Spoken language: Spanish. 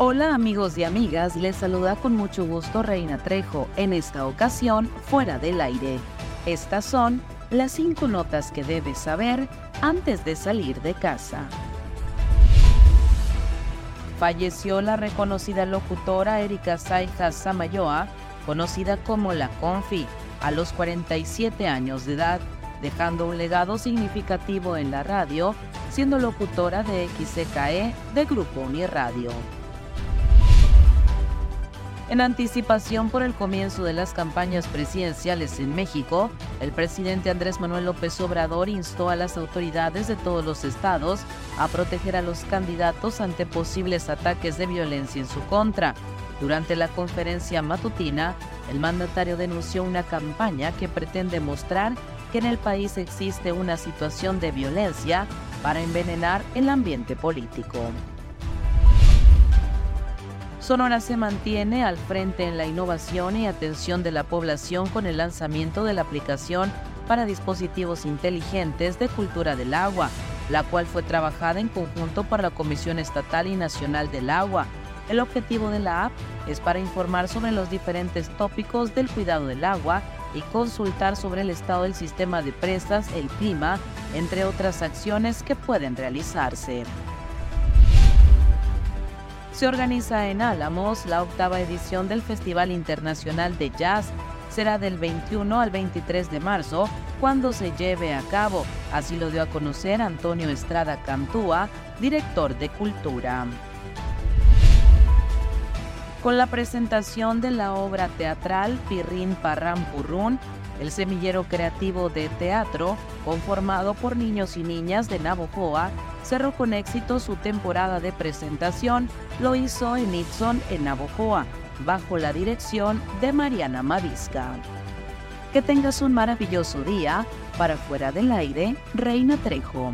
Hola amigos y amigas, les saluda con mucho gusto Reina Trejo, en esta ocasión fuera del aire. Estas son las cinco notas que debes saber antes de salir de casa. Falleció la reconocida locutora Erika Saija Samayoa, conocida como La Confi, a los 47 años de edad, dejando un legado significativo en la radio, siendo locutora de XCKE de Grupo Uniradio. En anticipación por el comienzo de las campañas presidenciales en México, el presidente Andrés Manuel López Obrador instó a las autoridades de todos los estados a proteger a los candidatos ante posibles ataques de violencia en su contra. Durante la conferencia matutina, el mandatario denunció una campaña que pretende mostrar que en el país existe una situación de violencia para envenenar el ambiente político. Sonora se mantiene al frente en la innovación y atención de la población con el lanzamiento de la aplicación para dispositivos inteligentes de cultura del agua, la cual fue trabajada en conjunto por la Comisión Estatal y Nacional del Agua. El objetivo de la app es para informar sobre los diferentes tópicos del cuidado del agua y consultar sobre el estado del sistema de presas, el clima, entre otras acciones que pueden realizarse se organiza en Álamos la octava edición del Festival Internacional de Jazz. Será del 21 al 23 de marzo cuando se lleve a cabo. Así lo dio a conocer Antonio Estrada Cantúa, director de Cultura. Con la presentación de la obra teatral Pirrín Parram Purrún, el semillero creativo de teatro, conformado por niños y niñas de Navojoa, cerró con éxito su temporada de presentación, lo hizo en Itson, en Navojoa, bajo la dirección de Mariana Mavisca. Que tengas un maravilloso día. Para fuera del aire, Reina Trejo.